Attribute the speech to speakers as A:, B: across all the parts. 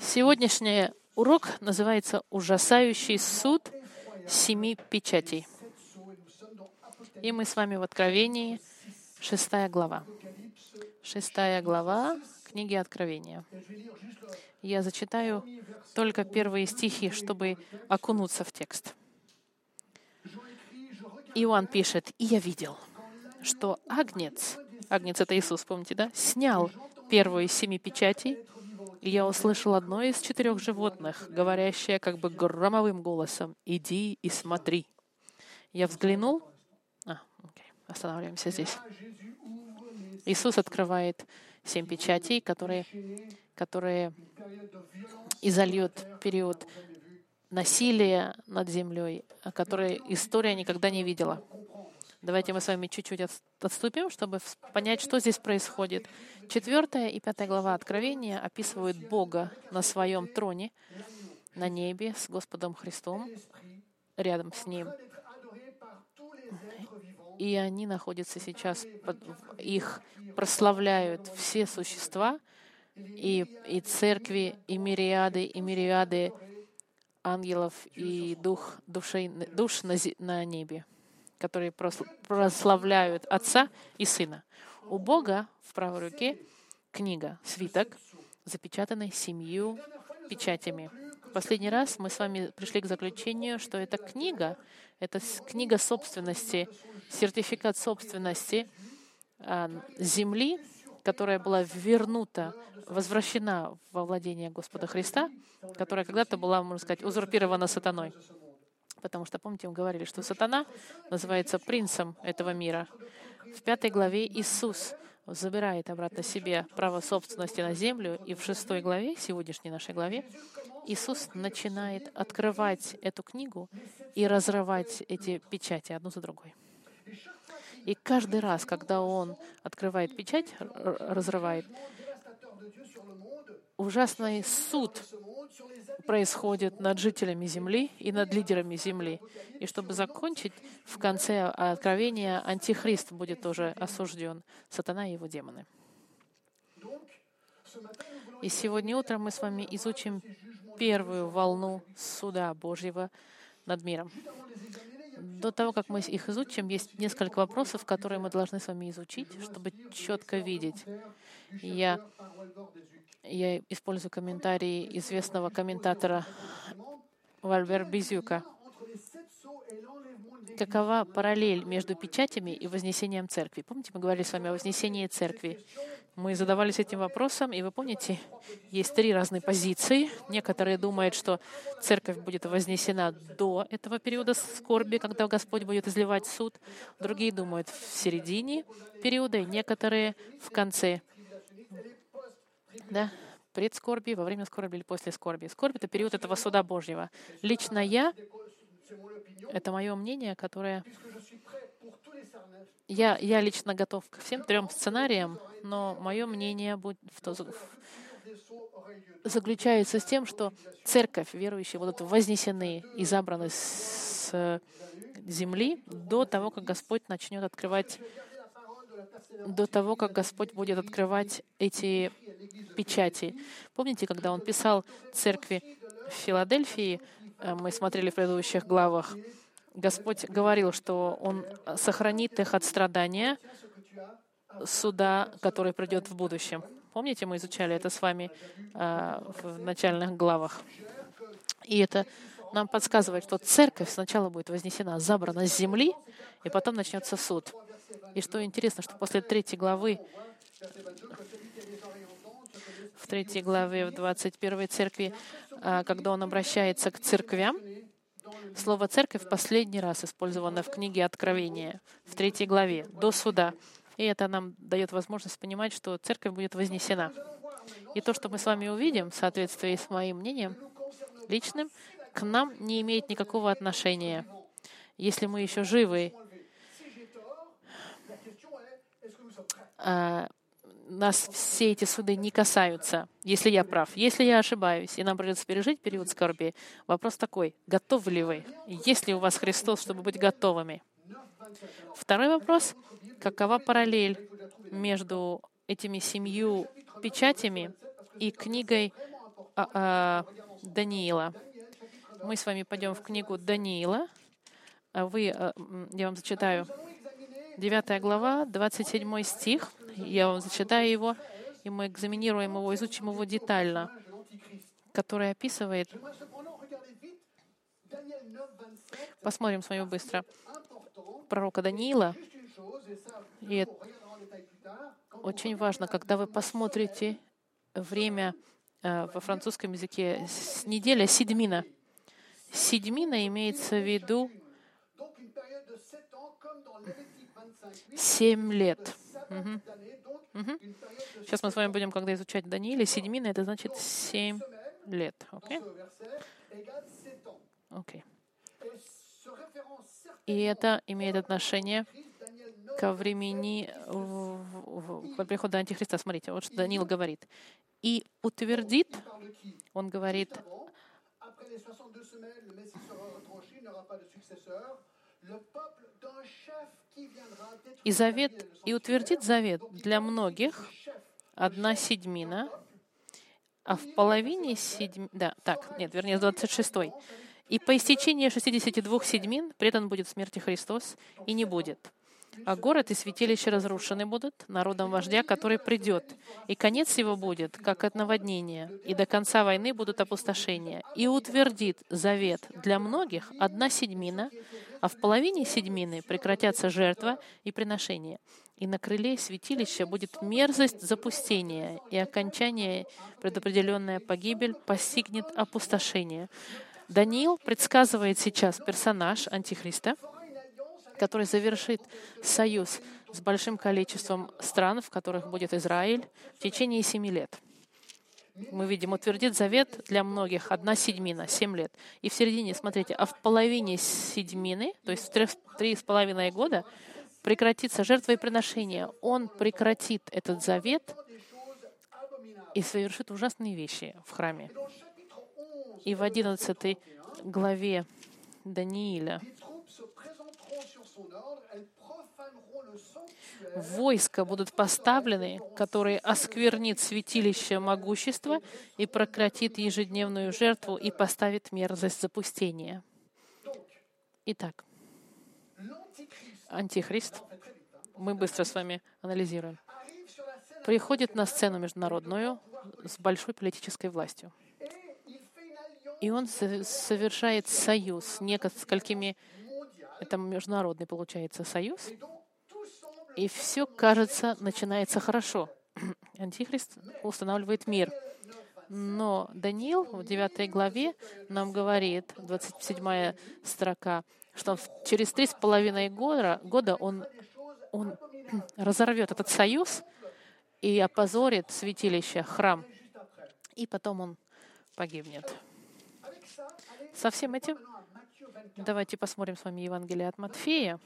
A: Сегодняшний урок называется «Ужасающий суд семи печатей». И мы с вами в Откровении, шестая глава. Шестая глава книги Откровения. Я зачитаю только первые стихи, чтобы окунуться в текст. Иоанн пишет, «И я видел, что Агнец, Агнец — это Иисус, помните, да? Снял первую из семи печатей, и я услышал одно из четырех животных, говорящее как бы громовым голосом, «Иди и смотри». Я взглянул, а, окей, останавливаемся здесь. Иисус открывает семь печатей, которые, которые изольют период насилия над землей, который история никогда не видела. Давайте мы с вами чуть-чуть отступим, чтобы понять, что здесь происходит. Четвертая и пятая глава Откровения описывают Бога на своем троне на небе с Господом Христом, рядом с Ним. И они находятся сейчас, под, их прославляют все существа, и, и церкви, и мириады, и мириады ангелов и дух, душей, душ на, на небе которые прославляют Отца и Сына. У Бога в правой руке книга, свиток, запечатанный семью печатями. Последний раз мы с вами пришли к заключению, что эта книга, это книга собственности, сертификат собственности а, земли, которая была вернута, возвращена во владение Господа Христа, которая когда-то была, можно сказать, узурпирована сатаной. Потому что, помните, мы говорили, что сатана называется принцем этого мира. В пятой главе Иисус забирает обратно себе право собственности на землю, и в шестой главе, сегодняшней нашей главе, Иисус начинает открывать эту книгу и разрывать эти печати одну за другой. И каждый раз, когда Он открывает печать, разрывает, ужасный суд происходит над жителями Земли и над лидерами Земли. И чтобы закончить, в конце Откровения Антихрист будет тоже осужден, сатана и его демоны. И сегодня утром мы с вами изучим первую волну суда Божьего над миром. До того, как мы их изучим, есть несколько вопросов, которые мы должны с вами изучить, чтобы четко видеть. Я я использую комментарии известного комментатора Вальбер Безюка. Какова параллель между печатями и вознесением церкви? Помните, мы говорили с вами о вознесении церкви. Мы задавались этим вопросом, и вы помните, есть три разные позиции. Некоторые думают, что церковь будет вознесена до этого периода скорби, когда Господь будет изливать суд. Другие думают в середине периода, и некоторые в конце да, пред скорби, во время скорби или после скорби. Скорбь — это период этого суда Божьего. Лично я, это мое мнение, которое... Я, я лично готов к всем трем сценариям, но мое мнение будет заключается с тем, что церковь, верующие, будут вознесены и забраны с земли до того, как Господь начнет открывать до того, как Господь будет открывать эти печати. Помните, когда Он писал церкви в Филадельфии, э, мы смотрели в предыдущих главах, Господь говорил, что Он сохранит их от страдания суда, который придет в будущем. Помните, мы изучали это с вами э, в начальных главах. И это нам подсказывает, что церковь сначала будет вознесена, забрана с земли, и потом начнется суд. И что интересно, что после третьей главы, в третьей главе, в 21 церкви, а, когда он обращается к церквям, слово «церковь» в последний раз использовано в книге Откровения, в третьей главе, до суда. И это нам дает возможность понимать, что церковь будет вознесена. И то, что мы с вами увидим, в соответствии с моим мнением личным, к нам не имеет никакого отношения. Если мы еще живы нас все эти суды не касаются, если я прав. Если я ошибаюсь, и нам придется пережить период скорби, вопрос такой, готовы ли вы? Есть ли у вас Христос, чтобы быть готовыми? Второй вопрос, какова параллель между этими семью печатями и книгой а, а, Даниила. Мы с вами пойдем в книгу Даниила. А вы, а, я вам зачитаю 9 глава, 27 стих. Я вам зачитаю его, и мы экзаменируем его, изучим его детально, который описывает Посмотрим с вами быстро. Пророка Даниила. И очень важно, когда вы посмотрите время э, во французском языке, неделя седьмина. Седьмина имеется в виду семь лет. Угу. Угу. Сейчас мы с вами будем, когда изучать Даниила, седьмина, это значит семь лет. Окей? Okay. И это имеет отношение ко времени в, прихода Антихриста. Смотрите, вот что Даниил говорит. И утвердит, он говорит, и завет, и утвердит завет для многих, одна седьмина, а в половине седьмины, да, так, нет, вернее, 26 и по истечении 62 седьмин предан будет смерти Христос, и не будет. А город и святилище разрушены будут народом вождя, который придет. И конец его будет, как от наводнения, и до конца войны будут опустошения. И утвердит завет для многих одна седьмина, а в половине седьмины прекратятся жертва и приношения. И на крыле святилища будет мерзость запустения, и окончание, предопределенная погибель, постигнет опустошение. Даниил предсказывает сейчас персонаж Антихриста, который завершит союз с большим количеством стран, в которых будет Израиль, в течение семи лет. Мы видим, утвердит завет для многих одна седьмина, семь лет. И в середине, смотрите, а в половине седьмины, то есть в три с половиной года, прекратится жертва и приношение. Он прекратит этот завет и совершит ужасные вещи в храме. И в 11 главе Даниила войска будут поставлены, которые осквернит святилище могущества и прекратит ежедневную жертву и поставит мерзость запустения. Итак, Антихрист, мы быстро с вами анализируем, приходит на сцену международную с большой политической властью. И он совершает союз с несколькими, это международный получается союз, и все, кажется, начинается хорошо. Антихрист устанавливает мир. Но Даниил в 9 главе нам говорит, 27 строка, что через три с половиной года, года он, он разорвет этот союз и опозорит святилище, храм. И потом он погибнет. Со всем этим давайте посмотрим с вами Евангелие от Матфея.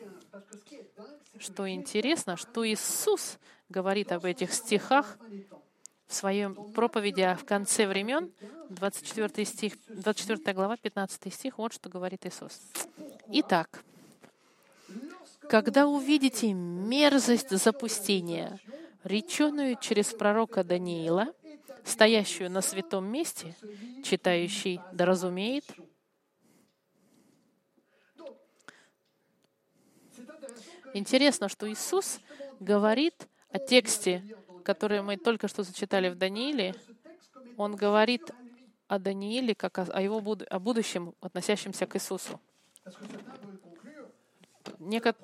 A: Что интересно, что Иисус говорит об этих стихах в своем проповеди в конце времен, 24, стих, 24 глава, 15 стих, вот что говорит Иисус. Итак, когда увидите мерзость запустения, реченую через пророка Даниила, стоящую на святом месте, читающий да разумеет, Интересно, что Иисус говорит о тексте, который мы только что зачитали в Данииле. Он говорит о Данииле как о, его о будущем, относящемся к Иисусу. Некот...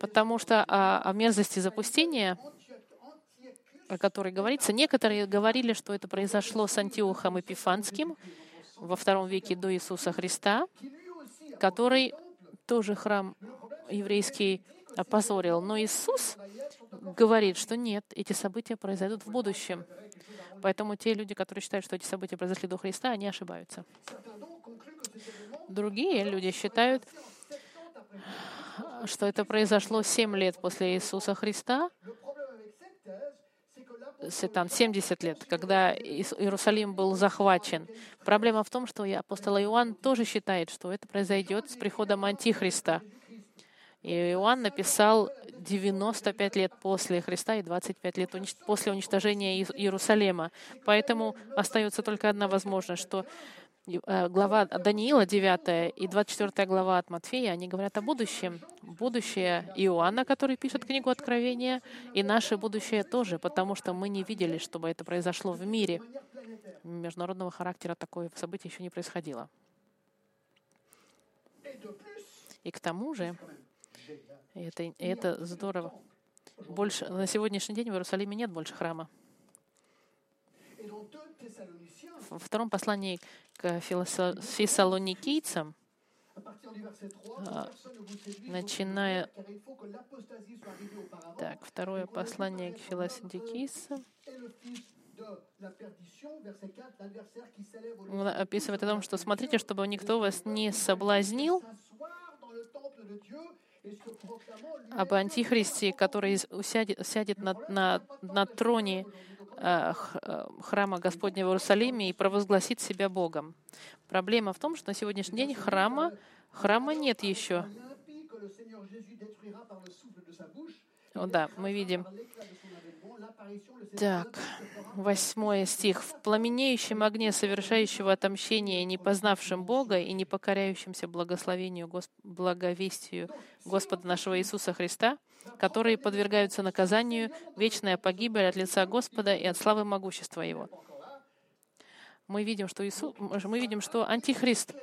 A: Потому что о, о мерзости запустения, о которой говорится, некоторые говорили, что это произошло с Антиохом Эпифанским во втором веке до Иисуса Христа, который тоже храм еврейский опозорил. Но Иисус говорит, что нет, эти события произойдут в будущем. Поэтому те люди, которые считают, что эти события произошли до Христа, они ошибаются. Другие люди считают, что это произошло 7 лет после Иисуса Христа, там 70 лет, когда Иерусалим был захвачен. Проблема в том, что апостол Иоанн тоже считает, что это произойдет с приходом Антихриста. И Иоанн написал 95 лет после Христа и 25 лет после уничтожения Иерусалима. Поэтому остается только одна возможность, что э, глава Даниила 9 и 24 глава от Матфея, они говорят о будущем. Будущее Иоанна, который пишет книгу Откровения, и наше будущее тоже, потому что мы не видели, чтобы это произошло в мире. Международного характера такое событие еще не происходило. И к тому же, это, это здорово, больше, на сегодняшний день в Иерусалиме нет больше храма. Во втором послании к фессалоникийцам, а, начиная... Так, второе послание к философикийцам, он описывает о том, что смотрите, чтобы никто вас не соблазнил об антихристе, который усядет, сядет на, на, на троне э, э, храма Господня в Иерусалиме и провозгласит себя Богом. Проблема в том, что на сегодняшний день храма, храма нет еще. Да, мы видим так, восьмой стих. «В пламенеющем огне совершающего отомщение, не познавшим Бога и не покоряющимся благословению, благовестию Господа нашего Иисуса Христа, которые подвергаются наказанию, вечная погибель от лица Господа и от славы могущества Его». Мы видим, что, Иисус, мы видим, что Антихрист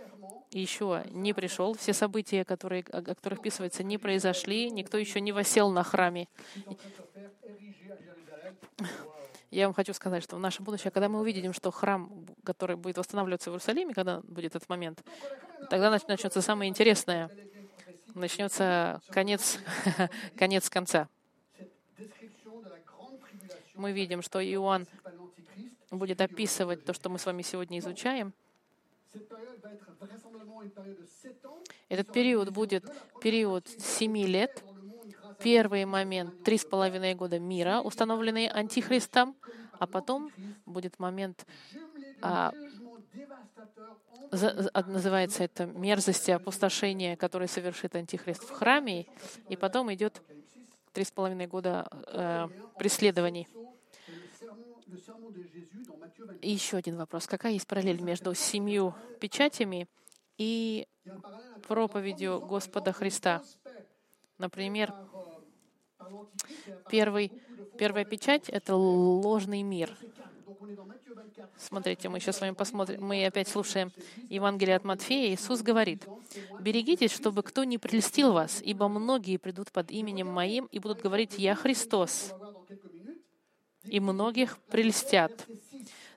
A: еще не пришел, все события, которые, о которых описывается, не произошли, никто еще не восел на храме. Я вам хочу сказать, что в наше будущее, когда мы увидим, что храм, который будет восстанавливаться в Иерусалиме, когда будет этот момент, тогда начнется самое интересное. Начнется конец, конец конца. Мы видим, что Иоанн будет описывать то, что мы с вами сегодня изучаем. Этот период будет период семи лет, первый момент — три с половиной года мира, установленный Антихристом, а потом будет момент, а, за, называется это мерзости опустошения, который совершит Антихрист в храме, и потом идет три с половиной года э, преследований. И еще один вопрос. Какая есть параллель между семью печатями и проповедью Господа Христа? Например, Первый, первая печать — это ложный мир. Смотрите, мы сейчас с вами посмотрим, мы опять слушаем Евангелие от Матфея. Иисус говорит, «Берегитесь, чтобы кто не прельстил вас, ибо многие придут под именем Моим и будут говорить, «Я Христос», и многих прельстят.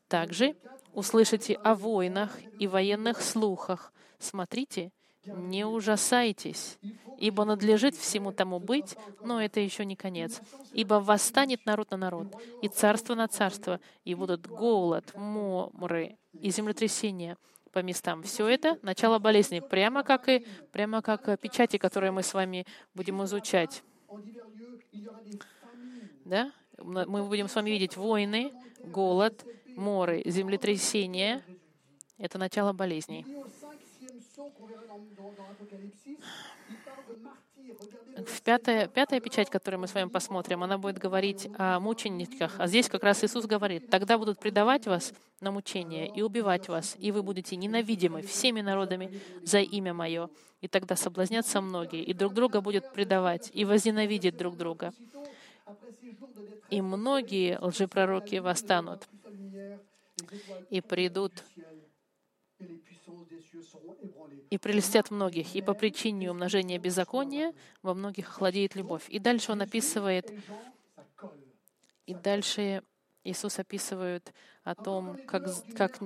A: Также услышите о войнах и военных слухах. Смотрите, не ужасайтесь, ибо надлежит всему тому быть, но это еще не конец. Ибо восстанет народ на народ, и царство на царство, и будут голод, моры и землетрясения по местам. Все это — начало болезни, прямо как и прямо как печати, которые мы с вами будем изучать. Да? Мы будем с вами видеть войны, голод, моры, землетрясения. Это начало болезней. Пятая, пятая печать, которую мы с вами посмотрим, она будет говорить о мучениках. А здесь как раз Иисус говорит, тогда будут предавать вас на мучение и убивать вас, и вы будете ненавидимы всеми народами за имя Мое. И тогда соблазнятся многие, и друг друга будут предавать, и возненавидят друг друга. И многие лжепророки восстанут и придут и прелестят многих, и по причине умножения беззакония во многих охладеет любовь. И дальше он описывает, и дальше Иисус описывает о том, как, как,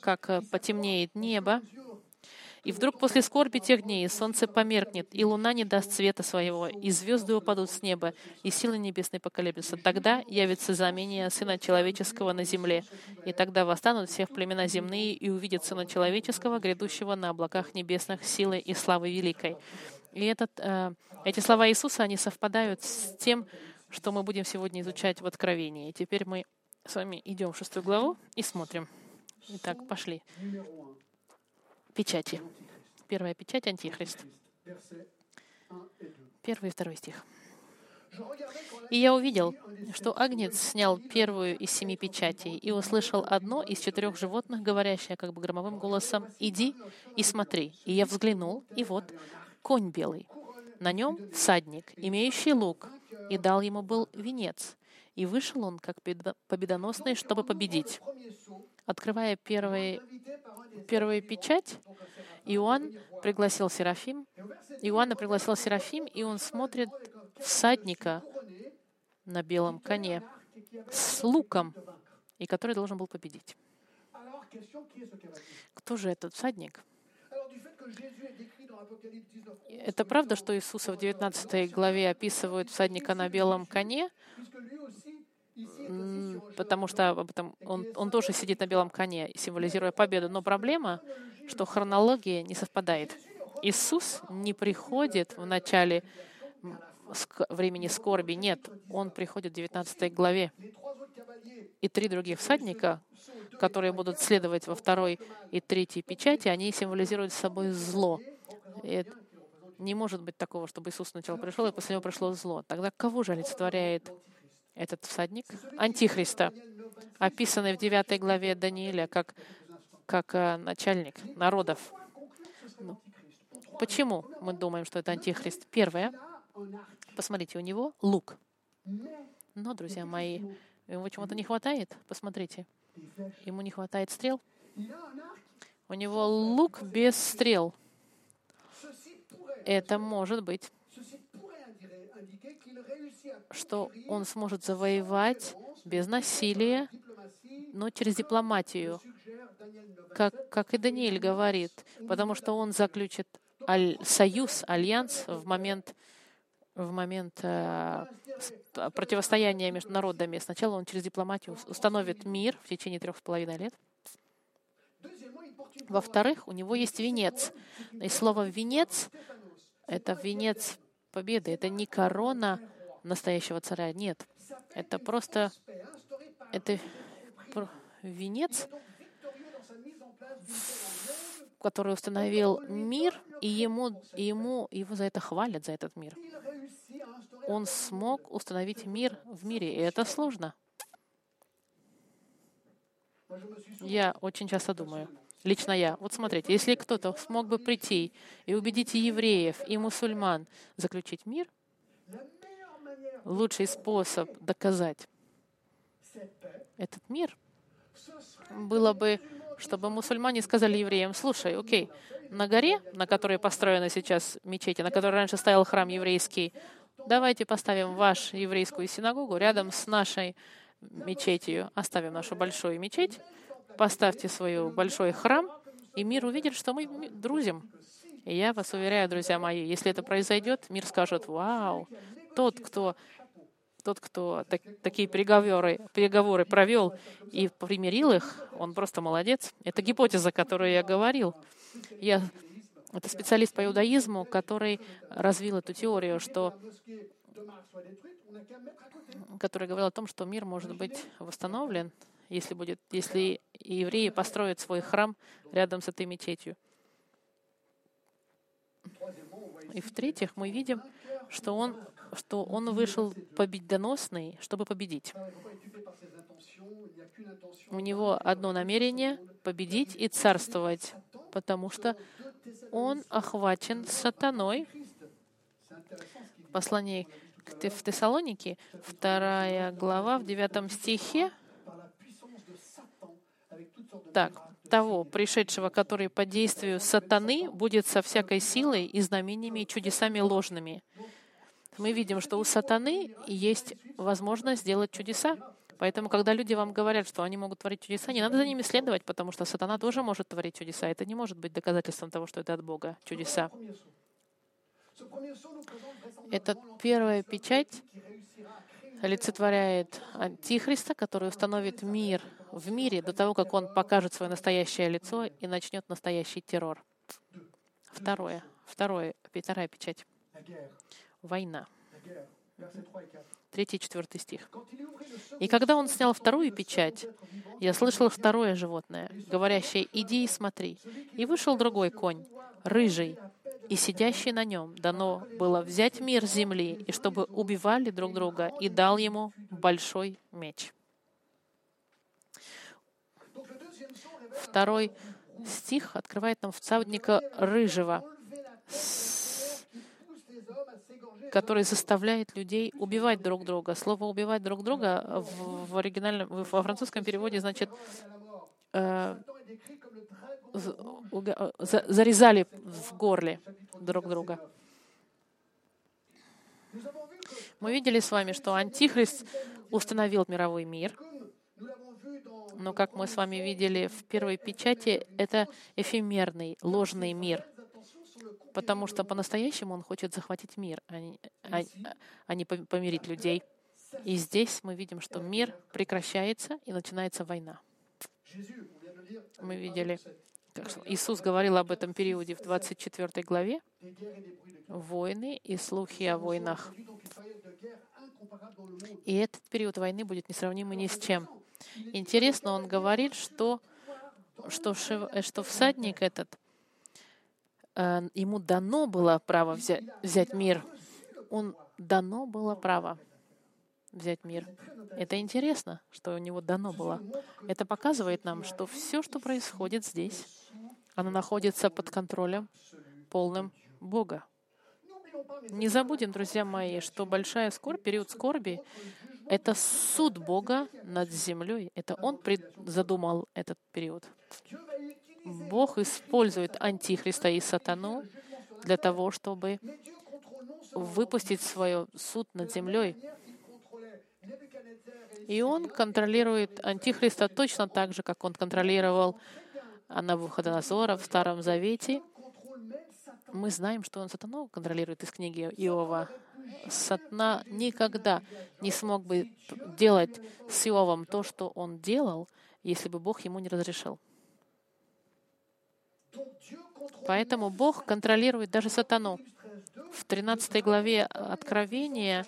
A: как э, потемнеет небо, и вдруг после скорби тех дней солнце померкнет, и луна не даст света своего, и звезды упадут с неба, и силы небесные поколеблются. Тогда явится знамение Сына Человеческого на земле, и тогда восстанут всех племена земные и увидят Сына Человеческого, грядущего на облаках небесных силы и славы великой. И этот, э, эти слова Иисуса, они совпадают с тем, что мы будем сегодня изучать в Откровении. Теперь мы с вами идем в шестую главу и смотрим. Итак, пошли печати. Первая печать — Антихрист. Первый и второй стих. И я увидел, что Агнец снял первую из семи печатей и услышал одно из четырех животных, говорящее как бы громовым голосом, «Иди и смотри». И я взглянул, и вот конь белый. На нем всадник, имеющий лук, и дал ему был венец. И вышел он как победоносный, чтобы победить. Открывая первый, первую печать, Иоанн пригласил Серафим. Иоанна пригласил Серафим, и он смотрит всадника на белом коне с луком, и который должен был победить. Кто же этот всадник? Это правда, что Иисуса в 19 главе описывают всадника на белом коне, потому что он, он тоже сидит на белом коне, символизируя победу. Но проблема, что хронология не совпадает. Иисус не приходит в начале времени скорби. Нет, он приходит в 19 главе. И три других всадника, которые будут следовать во второй и третьей печати, они символизируют собой зло. И не может быть такого, чтобы Иисус сначала пришел, и после него пришло зло. Тогда кого же олицетворяет этот всадник? Антихриста, описанный в 9 главе Даниила как, как э, начальник народов. Ну, почему мы думаем, что это антихрист? Первое. Посмотрите, у него лук. Но, друзья мои, ему чего-то не хватает. Посмотрите. Ему не хватает стрел. У него лук без стрел. Это может быть, что он сможет завоевать без насилия, но через дипломатию, как, как и Даниэль говорит, потому что он заключит аль, союз, альянс в момент, в момент э, противостояния между народами. Сначала он через дипломатию установит мир в течение трех с половиной лет. Во-вторых, у него есть венец. И слово «венец» — это венец победы. Это не корона настоящего царя. Нет. Это просто это венец, который установил мир, и ему, и ему его за это хвалят, за этот мир. Он смог установить мир в мире, и это сложно. Я очень часто думаю, лично я, вот смотрите, если кто-то смог бы прийти и убедить евреев, и мусульман заключить мир, лучший способ доказать этот мир было бы, чтобы мусульмане сказали евреям, слушай, окей, на горе, на которой построена сейчас мечеть, на которой раньше стоял храм еврейский, давайте поставим вашу еврейскую синагогу рядом с нашей мечетью, оставим нашу большую мечеть, поставьте свой большой храм, и мир увидит, что мы друзим. И я вас уверяю, друзья мои, если это произойдет, мир скажет, вау, тот, кто тот, кто так, такие переговоры, переговоры провел и примирил их, он просто молодец. Это гипотеза, которую я говорил. Я, это специалист по иудаизму, который развил эту теорию, что который говорил о том, что мир может быть восстановлен, если, будет, если евреи построят свой храм рядом с этой мечетью. И в-третьих, мы видим, что он что он вышел победоносный, чтобы победить. У него одно намерение — победить и царствовать, потому что он охвачен сатаной. Послание в Тессалонике, вторая глава, в девятом стихе. Так, того, пришедшего, который по действию сатаны будет со всякой силой и знамениями и чудесами ложными, мы видим, что у сатаны есть возможность сделать чудеса. Поэтому, когда люди вам говорят, что они могут творить чудеса, не надо за ними следовать, потому что сатана тоже может творить чудеса. Это не может быть доказательством того, что это от Бога чудеса. Эта первая печать олицетворяет Антихриста, который установит мир в мире до того, как он покажет свое настоящее лицо и начнет настоящий террор. Второе. Второе. Вторая печать война. Третий и четвертый стих. «И когда он снял вторую печать, я слышал второе животное, говорящее, «Иди и смотри». И вышел другой конь, рыжий, и сидящий на нем дано было взять мир земли, и чтобы убивали друг друга, и дал ему большой меч. Второй стих открывает нам всадника рыжего, который заставляет людей убивать друг друга. Слово «убивать друг друга» в, в оригинальном, во французском переводе значит э, зарезали в горле друг друга. Мы видели с вами, что Антихрист установил мировой мир, но, как мы с вами видели в первой печати, это эфемерный, ложный мир, потому что по-настоящему он хочет захватить мир, а не, а, а помирить людей. И здесь мы видим, что мир прекращается и начинается война. Мы видели Иисус говорил об этом периоде в 24 главе. Войны и слухи о войнах. И этот период войны будет несравнимый ни с чем. Интересно, он говорит, что, что, что всадник этот, э, ему дано было право взять, взять мир. Он дано было право взять мир. Это интересно, что у него дано было. Это показывает нам, что все, что происходит здесь, оно находится под контролем полным Бога. Не забудем, друзья мои, что большая скорбь, период скорби — это суд Бога над землей. Это Он задумал этот период. Бог использует Антихриста и Сатану для того, чтобы выпустить свой суд над землей. И он контролирует Антихриста точно так же, как он контролировал Навуходоносора в Старом Завете. Мы знаем, что он сатану контролирует из книги Иова. Сатана никогда не смог бы делать с Иовом то, что он делал, если бы Бог ему не разрешил. Поэтому Бог контролирует даже сатану. В 13 главе Откровения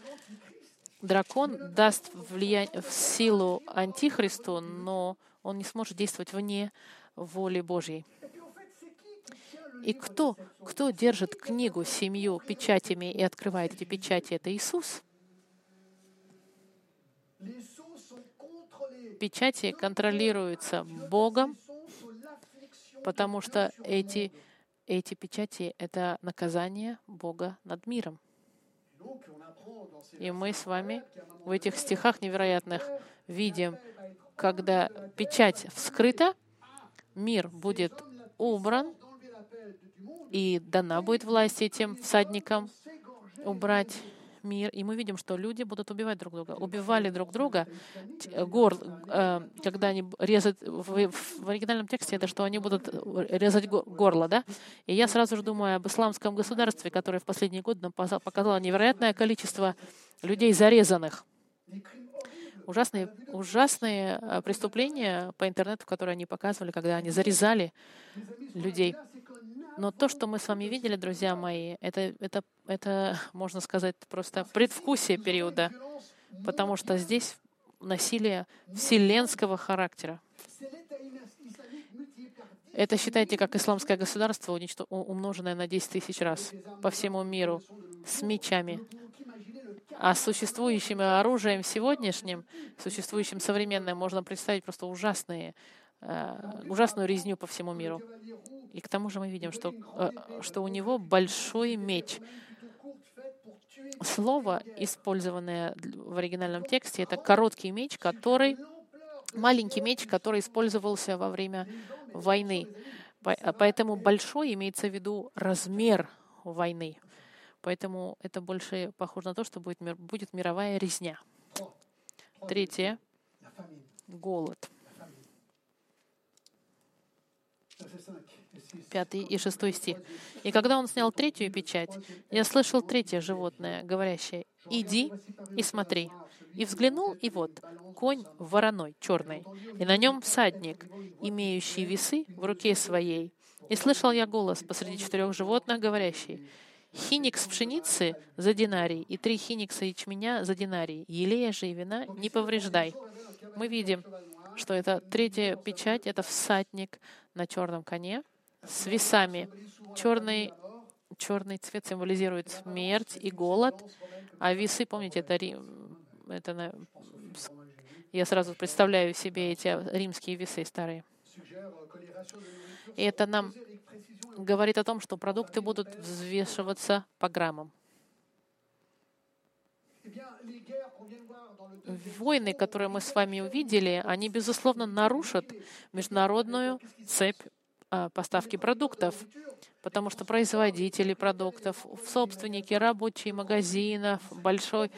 A: дракон даст влияние, в силу Антихристу, но он не сможет действовать вне воли Божьей. И кто, кто держит книгу семью печатями и открывает эти печати? Это Иисус. Печати контролируются Богом, потому что эти, эти печати — это наказание Бога над миром. И мы с вами в этих стихах невероятных видим, когда печать вскрыта, мир будет убран, и дана будет власть этим всадникам убрать мир. И мы видим, что люди будут убивать друг друга. Убивали друг друга, гор, э, когда они резают, в, в оригинальном тексте это, что они будут резать горло, да? И я сразу же думаю об исламском государстве, которое в последние годы нам показало невероятное количество людей зарезанных ужасные, ужасные э, преступления по интернету, которые они показывали, когда они зарезали людей. Но то, что мы с вами видели, друзья мои, это, это, это можно сказать, просто предвкусие периода, потому что здесь насилие вселенского характера. Это считайте как исламское государство, умноженное на 10 тысяч раз по всему миру, с мечами, а существующим оружием сегодняшним, существующим современным, можно представить просто ужасные, э, ужасную резню по всему миру. И к тому же мы видим, что, э, что у него большой меч. Слово, использованное в оригинальном тексте, это короткий меч, который маленький меч, который использовался во время войны. Поэтому большой имеется в виду размер войны. Поэтому это больше похоже на то, что будет, будет мировая резня. Третье — голод. Пятый и шестой стих. «И когда он снял третью печать, я слышал третье животное, говорящее, «Иди и смотри». И взглянул, и вот, конь вороной, черный, и на нем всадник, имеющий весы в руке своей. И слышал я голос посреди четырех животных, говорящий, Хиникс пшеницы за динарий и три хиникса ячменя за динарий. Елея же и вина не повреждай. Мы видим, что это третья печать, это всадник на черном коне с весами. Черный черный цвет символизирует смерть и голод, а весы, помните, это Рим, это я сразу представляю себе эти римские весы старые. И это нам говорит о том, что продукты будут взвешиваться по граммам. Войны, которые мы с вами увидели, они, безусловно, нарушат международную цепь поставки продуктов, потому что производители продуктов, собственники, рабочие магазинов, большой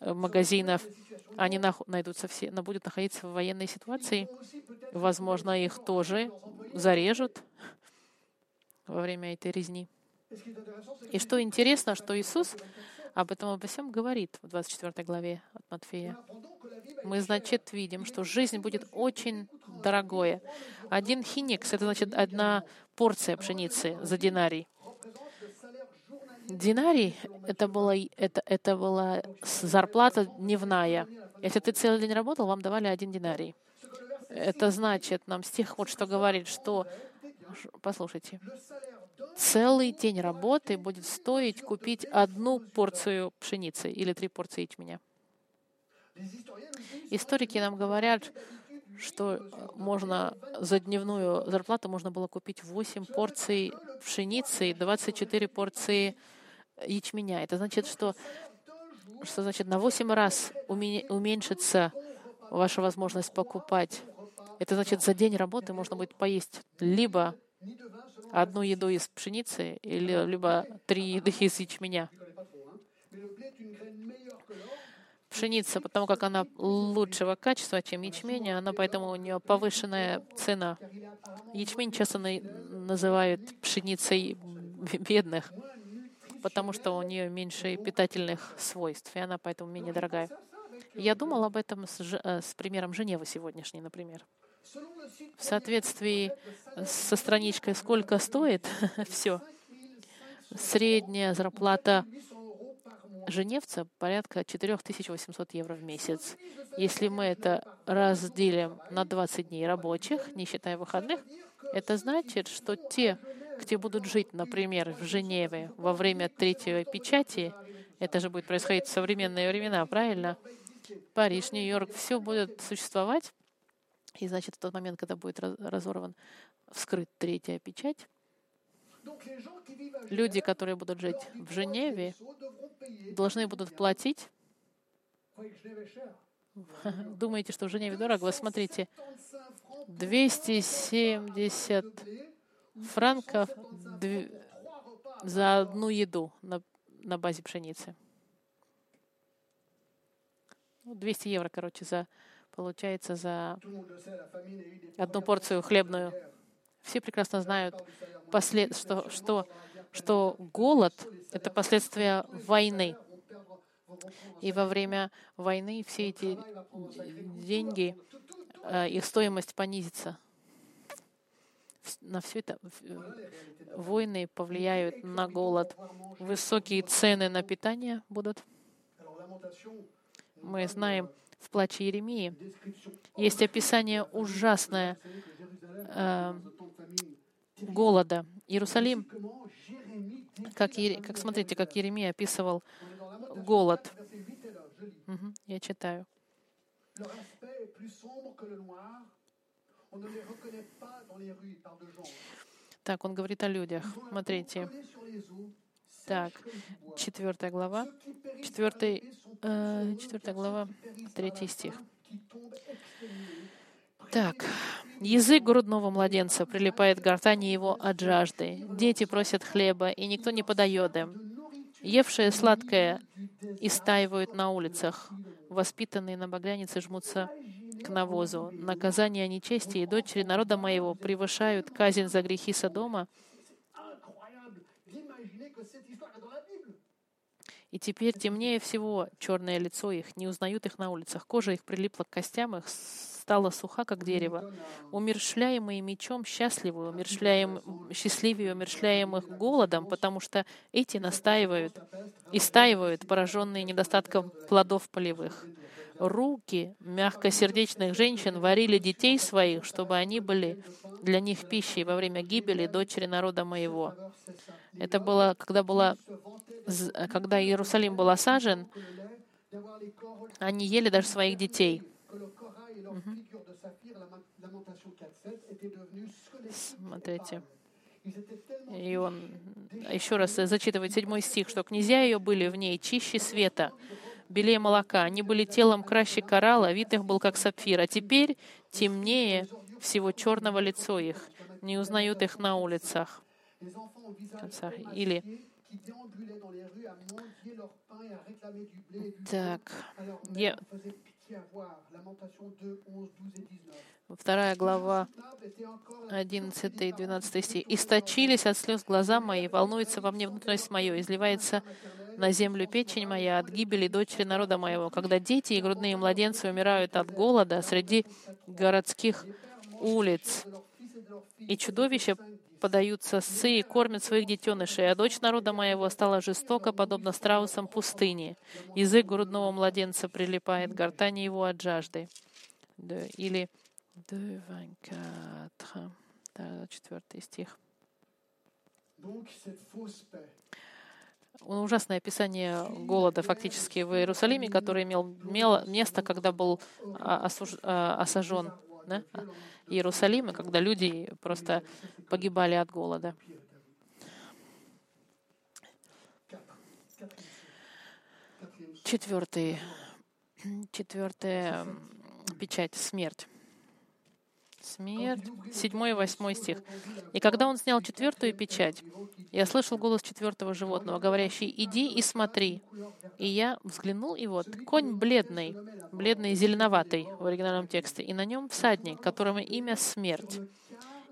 A: э, магазинов, они найдутся все, будут находиться в военной ситуации. Возможно, их тоже зарежут во время этой резни. И что интересно, что Иисус об этом обо всем говорит в 24 главе от Матфея. Мы, значит, видим, что жизнь будет очень дорогое. Один хиникс — это, значит, одна порция пшеницы за динарий. Динарий — это была, это, это была зарплата дневная. Если ты целый день работал, вам давали один динарий. Это значит, нам стих вот что говорит, что... Послушайте целый день работы будет стоить купить одну порцию пшеницы или три порции ячменя. Историки нам говорят, что можно за дневную зарплату можно было купить 8 порций пшеницы и 24 порции ячменя. Это значит, что, что значит на 8 раз уменьшится ваша возможность покупать. Это значит, за день работы можно будет поесть либо одну еду из пшеницы или либо три еды из ячменя. Пшеница, потому как она лучшего качества, чем ячмень, она поэтому у нее повышенная цена. Ячмень часто называют пшеницей бедных, потому что у нее меньше питательных свойств, и она поэтому менее дорогая. Я думал об этом с, э, с примером Женевы сегодняшней, например в соответствии со страничкой, сколько стоит все. Средняя зарплата женевца порядка 4800 евро в месяц. Если мы это разделим на 20 дней рабочих, не считая выходных, это значит, что те, где будут жить, например, в Женеве во время третьей печати, это же будет происходить в современные времена, правильно? Париж, Нью-Йорк, все будет существовать и значит, в тот момент, когда будет разорван, вскрыт третья печать, люди, которые будут жить в Женеве, должны будут платить. Думаете, что в Женеве дорого? Смотрите, 270 франков за одну еду на, на базе пшеницы. 200 евро, короче, за получается за одну порцию хлебную. Все прекрасно знают, послед... что, что, что голод — это последствия войны. И во время войны все эти деньги, э, их стоимость понизится. На все это войны повлияют на голод. Высокие цены на питание будут. Мы знаем, в плаче Еремии есть описание ужасное э, голода. Иерусалим, как, как смотрите, как Еремия описывал голод. Угу, я читаю. Так, он говорит о людях. Смотрите. Так, четвертая глава, четвертый, э, четвертая глава, третий стих. Так, язык грудного младенца прилипает к гортани его от жажды. Дети просят хлеба, и никто не подает им. Евшие сладкое истаивают на улицах. Воспитанные на багрянице жмутся к навозу. Наказание нечести и дочери народа моего превышают казнь за грехи Содома, И теперь темнее всего черное лицо их, не узнают их на улицах. Кожа их прилипла к костям их, стала суха, как дерево. Умершляемые мечом счастливы, умершляем, счастливее умершляемых голодом, потому что эти настаивают и стаивают, пораженные недостатком плодов полевых. Руки мягкосердечных женщин варили детей своих, чтобы они были для них пищей во время гибели дочери народа моего. Это было, когда, было, когда Иерусалим был осажен, они ели даже своих детей. Смотрите. И он еще раз зачитывает седьмой стих, что князья ее были в ней чище света, белее молока. Они были телом краще коралла, вид их был как сапфир. А теперь темнее всего черного лицо их. Не узнают их на улицах. Или так, я... Вторая глава, 11 и 12 стих. «Источились от слез глаза мои, волнуется во мне внутренность мое, изливается на землю печень моя от гибели дочери народа моего, когда дети и грудные младенцы умирают от голода среди городских улиц, и чудовища подаются сы и кормят своих детенышей, а дочь народа моего стала жестоко, подобно страусам пустыни. Язык грудного младенца прилипает гортани его от жажды. Или 2.24, четвертый стих. Ужасное описание голода фактически в Иерусалиме, который имел, имел место, когда был а, осуж, а, осажен да? Иерусалим, и когда люди просто погибали от голода. Четвертый, четвертая печать — смерть смерть. Седьмой и восьмой стих. «И когда он снял четвертую печать, я слышал голос четвертого животного, говорящий, «Иди и смотри». И я взглянул, и вот конь бледный, бледный зеленоватый в оригинальном тексте, и на нем всадник, которому имя «Смерть».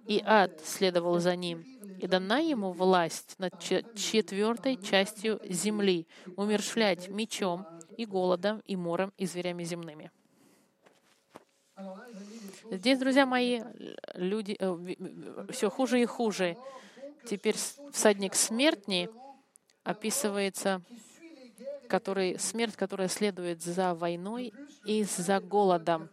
A: И ад следовал за ним, и дана ему власть над четвертой частью земли, умершвлять мечом и голодом, и мором, и зверями земными. Здесь, друзья мои, люди э, все хуже и хуже. Теперь всадник смертни описывается, который, смерть, которая следует за войной и за голодом.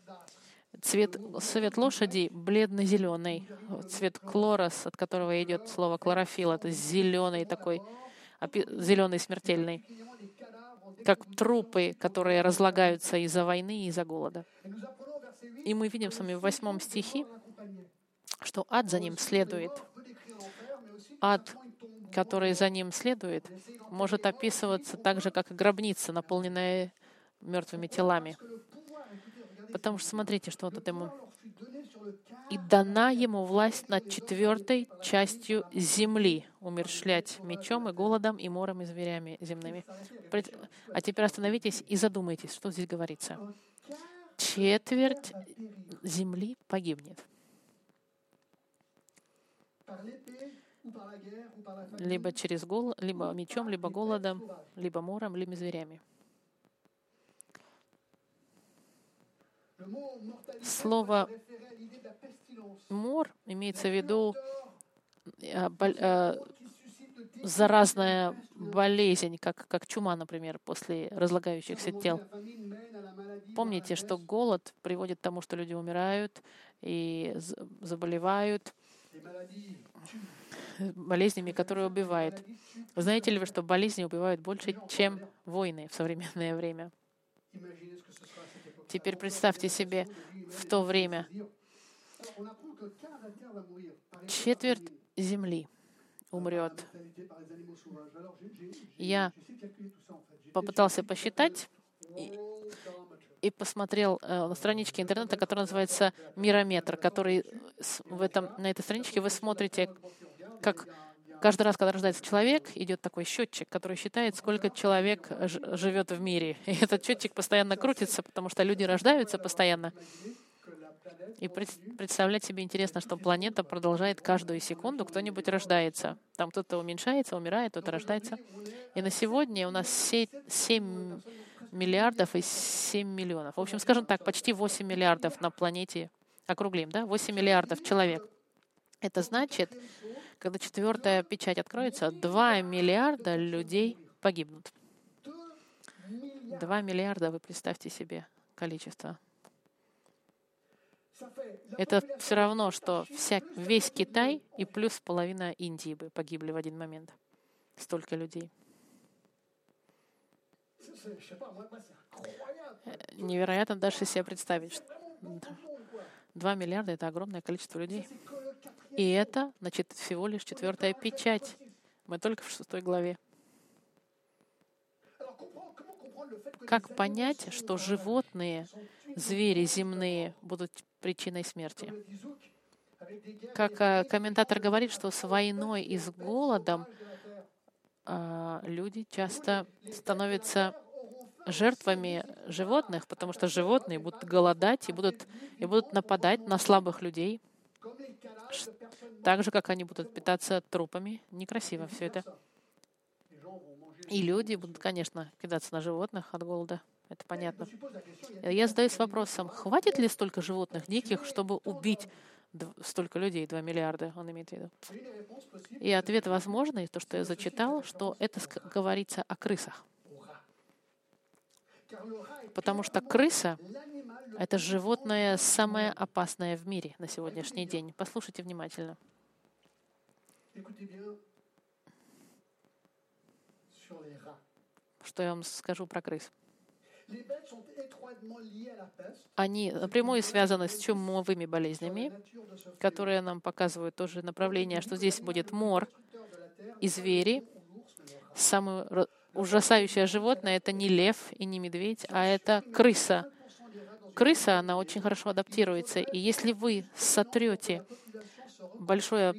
A: Цвет, цвет лошади бледно-зеленый. Цвет клорос, от которого идет слово хлорофилл, это зеленый такой, зеленый смертельный. Как трупы, которые разлагаются из-за войны и из-за голода. И мы видим с вами в восьмом стихе, что ад за ним следует. Ад, который за ним следует, может описываться так же, как и гробница, наполненная мертвыми телами. Потому что смотрите, что вот это ему. «И дана ему власть над четвертой частью земли, умершлять мечом и голодом, и мором, и зверями земными». А теперь остановитесь и задумайтесь, что здесь говорится четверть земли погибнет. Либо через гол, либо мечом, либо голодом, либо мором, либо зверями. Слово мор имеется в виду э, э, заразная болезнь, как, как чума, например, после разлагающихся тел. Помните, что голод приводит к тому, что люди умирают и заболевают болезнями, которые убивают. Знаете ли вы, что болезни убивают больше, чем войны в современное время? Теперь представьте себе в то время четверть земли умрет. Я попытался посчитать и, и посмотрел э, на страничке интернета, которая называется «Мирометр», который в этом, на этой страничке вы смотрите, как каждый раз, когда рождается человек, идет такой счетчик, который считает, сколько человек живет в мире. И этот счетчик постоянно крутится, потому что люди рождаются постоянно. И представлять себе интересно, что планета продолжает каждую секунду, кто-нибудь рождается. Там кто-то уменьшается, умирает, кто-то рождается. И на сегодня у нас 7 миллиардов и 7 миллионов. В общем, скажем так, почти 8 миллиардов на планете, округлим, да, 8 миллиардов человек. Это значит, когда четвертая печать откроется, 2 миллиарда людей погибнут. 2 миллиарда, вы представьте себе количество это все равно, что вся, весь Китай и плюс половина Индии бы погибли в один момент. столько людей. Невероятно даже себе представить. Два миллиарда — это огромное количество людей. И это, значит, всего лишь четвертая печать. Мы только в шестой главе. Как понять, что животные, звери земные будут причиной смерти? Как э, комментатор говорит, что с войной и с голодом а, люди часто становятся жертвами животных, потому что животные будут голодать и будут, и будут нападать на слабых людей, так же, как они будут питаться трупами. Некрасиво все это. И люди будут, конечно, кидаться на животных от голода. Это понятно. Я задаюсь вопросом, хватит ли столько животных диких, чтобы убить столько людей, 2 миллиарда, он имеет в виду. И ответ возможный, то, что я зачитал, что это говорится о крысах. Потому что крыса — это животное самое опасное в мире на сегодняшний день. Послушайте внимательно. Что я вам скажу про крыс? Они напрямую связаны с чумовыми болезнями, которые нам показывают тоже направление, что здесь будет мор и звери. Самое ужасающее животное — это не лев и не медведь, а это крыса. Крыса, она очень хорошо адаптируется. И если вы сотрете большое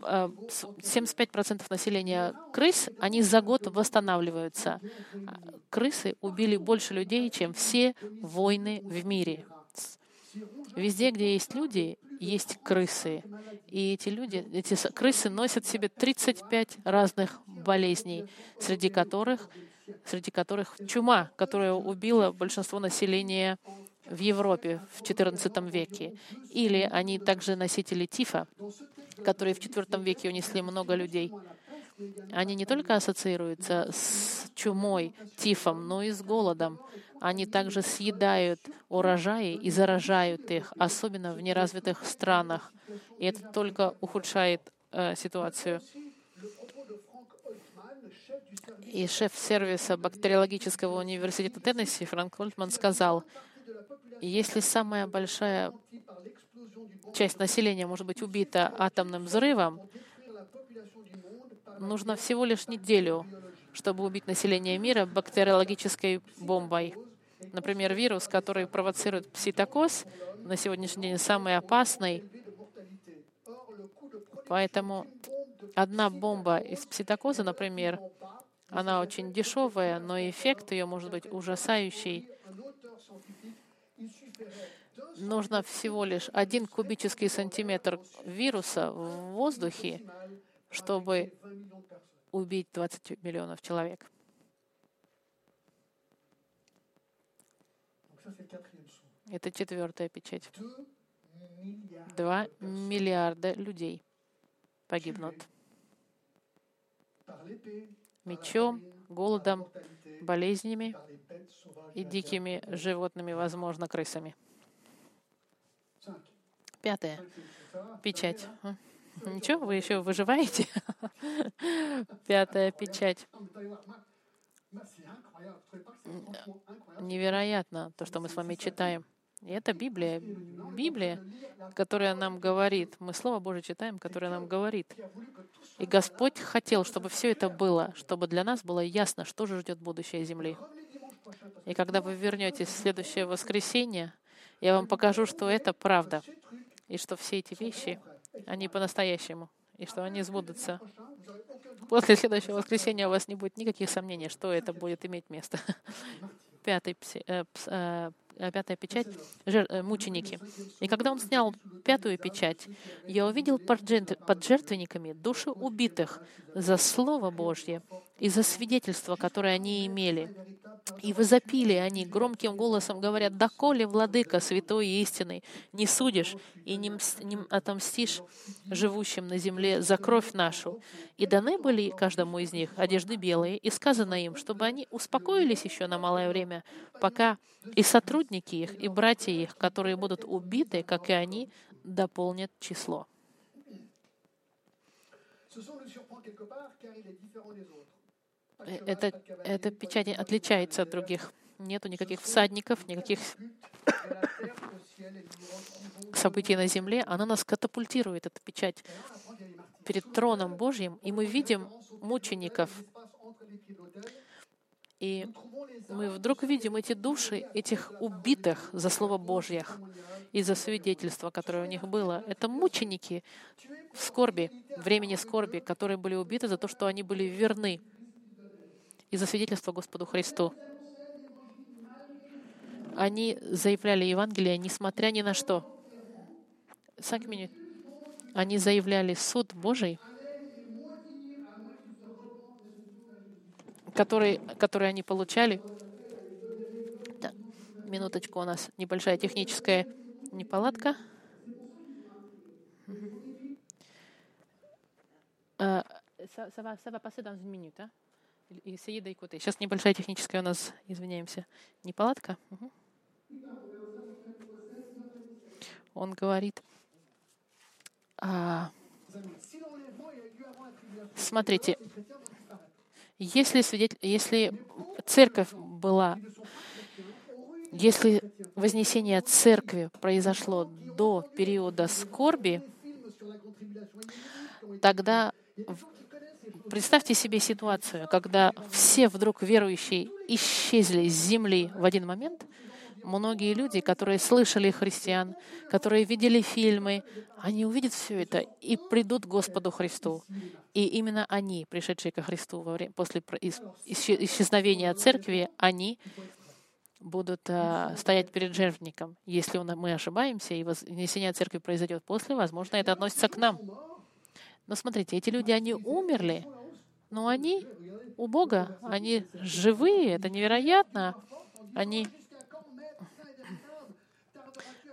A: 75% а, населения крыс, они за год восстанавливаются. Крысы убили больше людей, чем все войны в мире. Везде, где есть люди, есть крысы. И эти люди, эти крысы носят в себе 35 разных болезней, среди которых, среди которых чума, которая убила большинство населения в Европе в XIV веке. Или они также носители тифа, которые в IV веке унесли много людей. Они не только ассоциируются с чумой, тифом, но и с голодом. Они также съедают урожаи и заражают их, особенно в неразвитых странах. И это только ухудшает э, ситуацию. И шеф сервиса бактериологического университета Теннесси Франк Хольтман сказал, если самая большая часть населения может быть убита атомным взрывом, нужно всего лишь неделю, чтобы убить население мира бактериологической бомбой. Например, вирус, который провоцирует пситокоз, на сегодняшний день самый опасный. Поэтому одна бомба из пситокоза, например, она очень дешевая, но эффект ее может быть ужасающий нужно всего лишь один кубический сантиметр вируса в воздухе, чтобы убить 20 миллионов человек. Это четвертая печать. Два миллиарда людей погибнут мечом, голодом, болезнями и дикими животными, возможно, крысами. Пятая печать. Ничего, вы еще выживаете? Пятая печать. Невероятно то, что мы с вами читаем. И это Библия. Библия, которая нам говорит. Мы Слово Божие читаем, которое нам говорит. И Господь хотел, чтобы все это было, чтобы для нас было ясно, что же ждет будущее Земли. И когда вы вернетесь в следующее воскресенье, я вам покажу, что это правда, и что все эти вещи, они по-настоящему, и что они сбудутся. После следующего воскресенья у вас не будет никаких сомнений, что это будет иметь место. Пятый э, э, Э, пятая печать, жер, э, мученики. И когда он снял пятую печать, я увидел под жертвенниками души убитых за Слово Божье и за свидетельство, которое они имели. И возопили они громким голосом, говорят, «Доколе, Владыка, святой и истинный, не судишь и не, не отомстишь живущим на земле за кровь нашу». И даны были каждому из них одежды белые, и сказано им, чтобы они успокоились еще на малое время, пока и сотрудники их, и братья их, которые будут убиты, как и они, дополнят число. Это, эта печать отличается от других. Нету никаких всадников, никаких событий на земле. Она нас катапультирует, эта печать, перед троном Божьим, и мы видим мучеников. И мы вдруг видим эти души, этих убитых за Слово Божье и за свидетельство, которое у них было. Это мученики в скорби, времени скорби, которые были убиты за то, что они были верны и за свидетельство Господу Христу. Они заявляли Евангелие, несмотря ни на что. Они заявляли суд Божий, который, который они получали. Да. Минуточку, у нас небольшая техническая неполадка. Сейчас небольшая техническая у нас, извиняемся, неполадка. Угу. Он говорит, а, смотрите, если, свидетель, если церковь была, если вознесение церкви произошло до периода скорби, тогда Представьте себе ситуацию, когда все вдруг верующие исчезли с земли в один момент. Многие люди, которые слышали христиан, которые видели фильмы, они увидят все это и придут к Господу Христу. И именно они, пришедшие ко Христу во время, после исчезновения церкви, они будут а, стоять перед жертвенником. Если мы ошибаемся, и вознесение церкви произойдет после, возможно, это относится к нам. Но смотрите, эти люди, они умерли, но они у Бога, они живые, это невероятно. Они,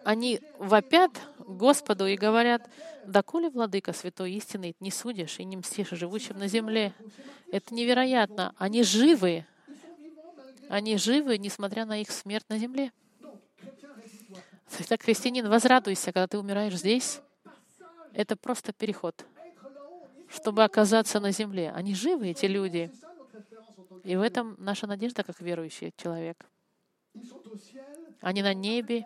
A: они вопят Господу и говорят, «Доколе, Владыка Святой Истины, не судишь и не мстишь живущим на земле?» Это невероятно. Они живы. Они живы, несмотря на их смерть на земле. Итак, христианин, возрадуйся, когда ты умираешь здесь. Это просто переход чтобы оказаться на земле. Они живы, эти люди. И в этом наша надежда как верующий человек. Они на небе,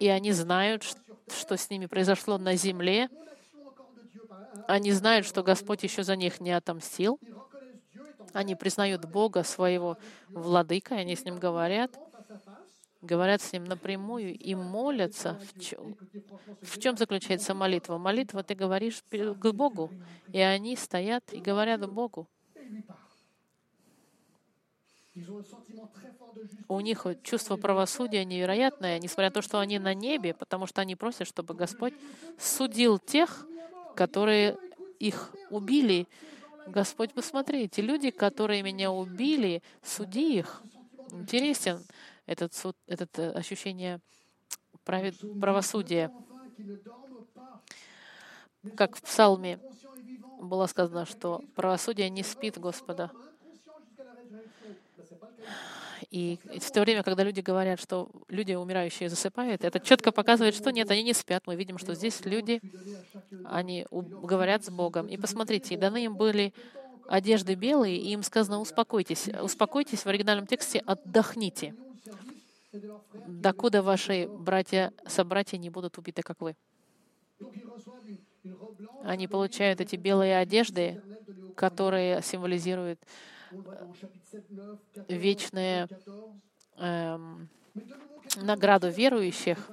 A: и они знают, что с ними произошло на земле. Они знают, что Господь еще за них не отомстил. Они признают Бога своего владыка, и они с Ним говорят говорят с ним напрямую и молятся. В чем, в чем заключается молитва? Молитва ты говоришь к Богу, и они стоят и говорят Богу. У них чувство правосудия невероятное, несмотря на то, что они на небе, потому что они просят, чтобы Господь судил тех, которые их убили. Господь, посмотрите, люди, которые меня убили, суди их. Интересен этот суд, это э, ощущение правосудия. Как в Псалме было сказано, что правосудие не спит Господа. И в то время, когда люди говорят, что люди умирающие засыпают, это четко показывает, что нет, они не спят. Мы видим, что здесь люди, они говорят с Богом. И посмотрите, даны им были одежды белые, и им сказано, успокойтесь. Успокойтесь в оригинальном тексте, отдохните докуда ваши братья, собратья не будут убиты, как вы. Они получают эти белые одежды, которые символизируют вечную эм, награду верующих.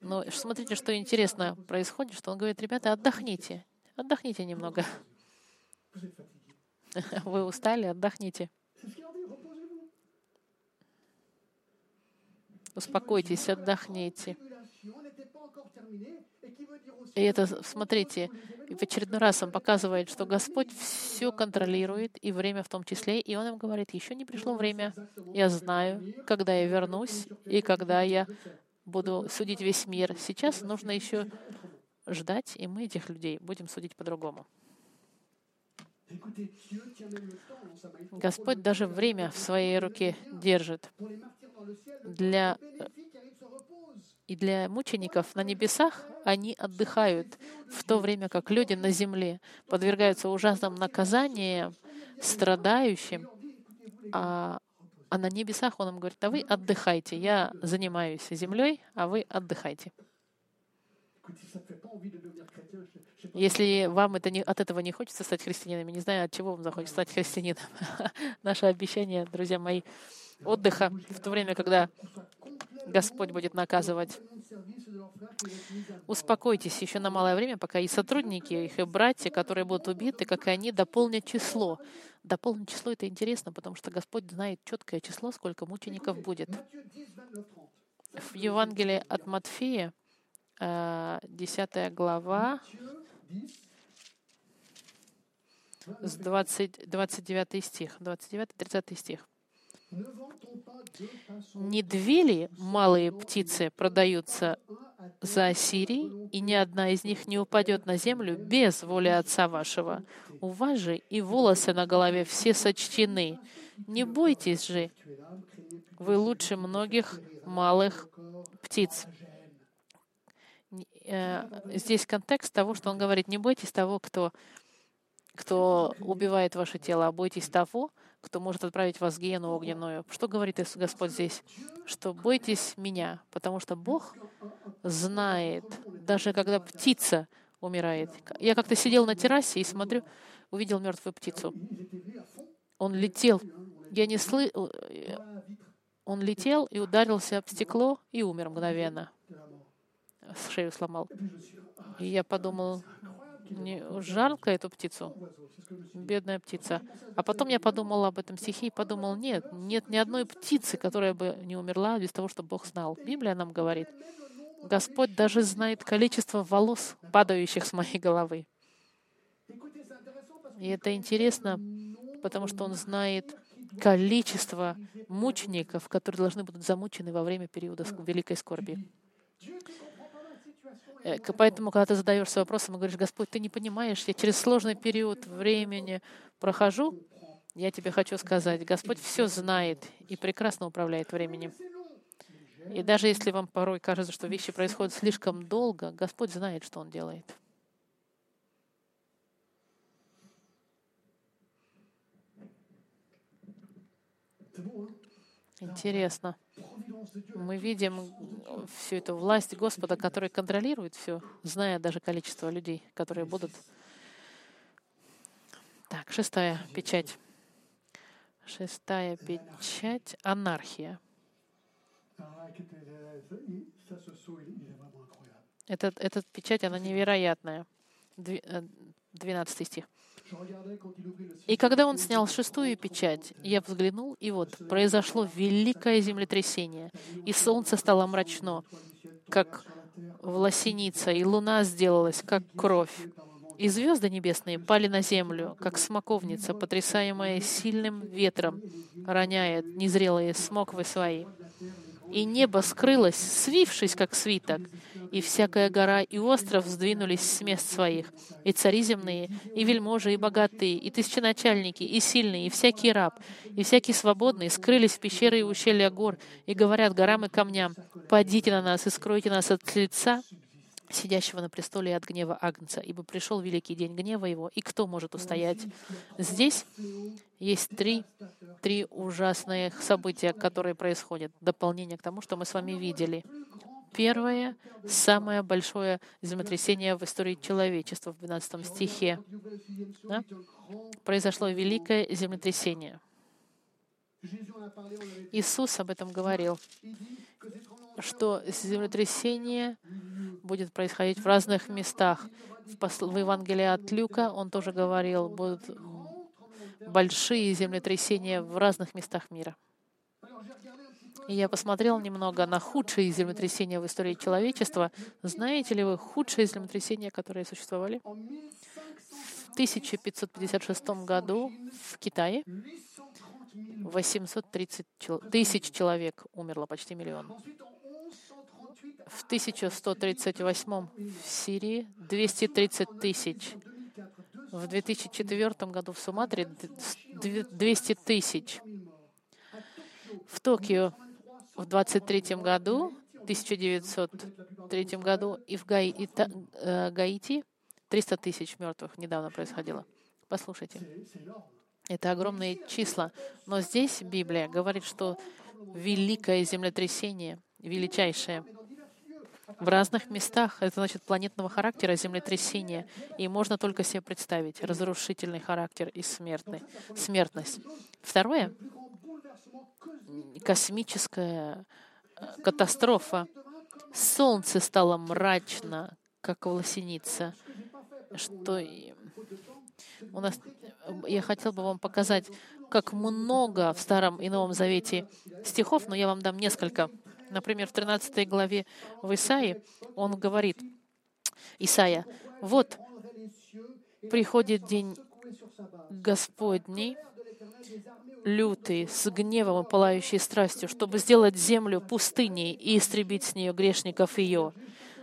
A: Но смотрите, что интересно происходит, что он говорит, ребята, отдохните, отдохните немного. Вы устали, отдохните. Успокойтесь, отдохните. И это, смотрите, в очередной раз он показывает, что Господь все контролирует, и время в том числе. И он им говорит, еще не пришло время. Я знаю, когда я вернусь, и когда я буду судить весь мир. Сейчас нужно еще ждать, и мы этих людей будем судить по-другому. Господь даже время в своей руке держит для И для мучеников на небесах они отдыхают, в то время как люди на земле подвергаются ужасным наказаниям, страдающим, а, а на небесах он им говорит, а вы отдыхайте, я занимаюсь землей, а вы отдыхайте. Если вам это не, от этого не хочется стать христианином, не знаю, от чего вам захочется стать христианином. Наше обещание, друзья мои, отдыха в то время, когда Господь будет наказывать. Успокойтесь еще на малое время, пока и сотрудники, их и братья, которые будут убиты, как и они, дополнят число. Дополнить число — это интересно, потому что Господь знает четкое число, сколько мучеников будет. В Евангелии от Матфея, 10 э, глава, с 20, 29 стих, 29-30 стих. Не две ли малые птицы продаются за Ассирий, и ни одна из них не упадет на землю без воли Отца вашего? У вас же и волосы на голове все сочтены. Не бойтесь же, вы лучше многих малых птиц. Э, здесь контекст того, что он говорит, не бойтесь того, кто, кто убивает ваше тело, а бойтесь того, кто может отправить вас в гиену огненную. Что говорит Господь здесь? Что бойтесь меня, потому что Бог знает, даже когда птица умирает. Я как-то сидел на террасе и смотрю, увидел мертвую птицу. Он летел. Я не слы... Э, он летел и ударился об стекло и умер мгновенно шею сломал. И я подумал, не жалко эту птицу, бедная птица. А потом я подумал об этом стихе и подумал, нет, нет ни одной птицы, которая бы не умерла без того, чтобы Бог знал. Библия нам говорит, Господь даже знает количество волос, падающих с моей головы. И это интересно, потому что Он знает количество мучеников, которые должны будут замучены во время периода великой скорби. Э, поэтому, когда ты задаешься вопросом и говоришь, Господь, ты не понимаешь, я через сложный период времени прохожу, я тебе хочу сказать, Господь все знает и прекрасно управляет временем. И даже если вам порой кажется, что вещи происходят слишком долго, Господь знает, что Он делает. Интересно мы видим всю эту власть Господа, который контролирует все, зная даже количество людей, которые будут. Так, шестая печать. Шестая печать — анархия. Этот, этот печать, она невероятная. Э, двенадцатый стих. И когда он снял шестую печать, я взглянул, и вот произошло великое землетрясение, и солнце стало мрачно, как власеница, и луна сделалась, как кровь. И звезды небесные пали на землю, как смоковница, потрясаемая сильным ветром, роняет незрелые смоквы свои. И небо скрылось, свившись, как свиток, и всякая гора и остров сдвинулись с мест своих, и цари земные, и вельможи, и богатые, и тысяченачальники, и сильные, и всякий раб, и всякий свободный скрылись в пещеры и ущелья гор, и говорят горам и камням, «Падите на нас и скройте нас от лица сидящего на престоле от гнева Агнца, ибо пришел великий день гнева его, и кто может устоять? Здесь есть три, три ужасные события, которые происходят, дополнение к тому, что мы с вами видели первое, самое большое землетрясение в истории человечества в 12 стихе. Да? Произошло великое землетрясение. Иисус об этом говорил, что землетрясение будет происходить в разных местах. В Евангелии от Люка он тоже говорил, будут большие землетрясения в разных местах мира. Я посмотрел немного на худшие землетрясения в истории человечества. Знаете ли вы худшие землетрясения, которые существовали? В 1556 году в Китае 830 тысяч человек умерло, почти миллион. В 1138 в Сирии 230 тысяч. В 2004 году в Суматре 200 тысяч. В Токио в 23 году 1903 году, и в Гаи, и э, Гаити 300 тысяч мертвых недавно происходило. Послушайте, это огромные числа. Но здесь Библия говорит, что великое землетрясение, величайшее, в разных местах, это значит планетного характера землетрясения, и можно только себе представить разрушительный характер и смертный, смертность. Второе — космическая э, катастрофа. Солнце стало мрачно, как волосеница, что у нас, я хотел бы вам показать, как много в Старом и Новом Завете стихов, но я вам дам несколько. Например, в 13 главе в Исаии он говорит, Исаия, вот приходит день Господний, лютый, с гневом и пылающей страстью, чтобы сделать землю пустыней и истребить с нее грешников ее.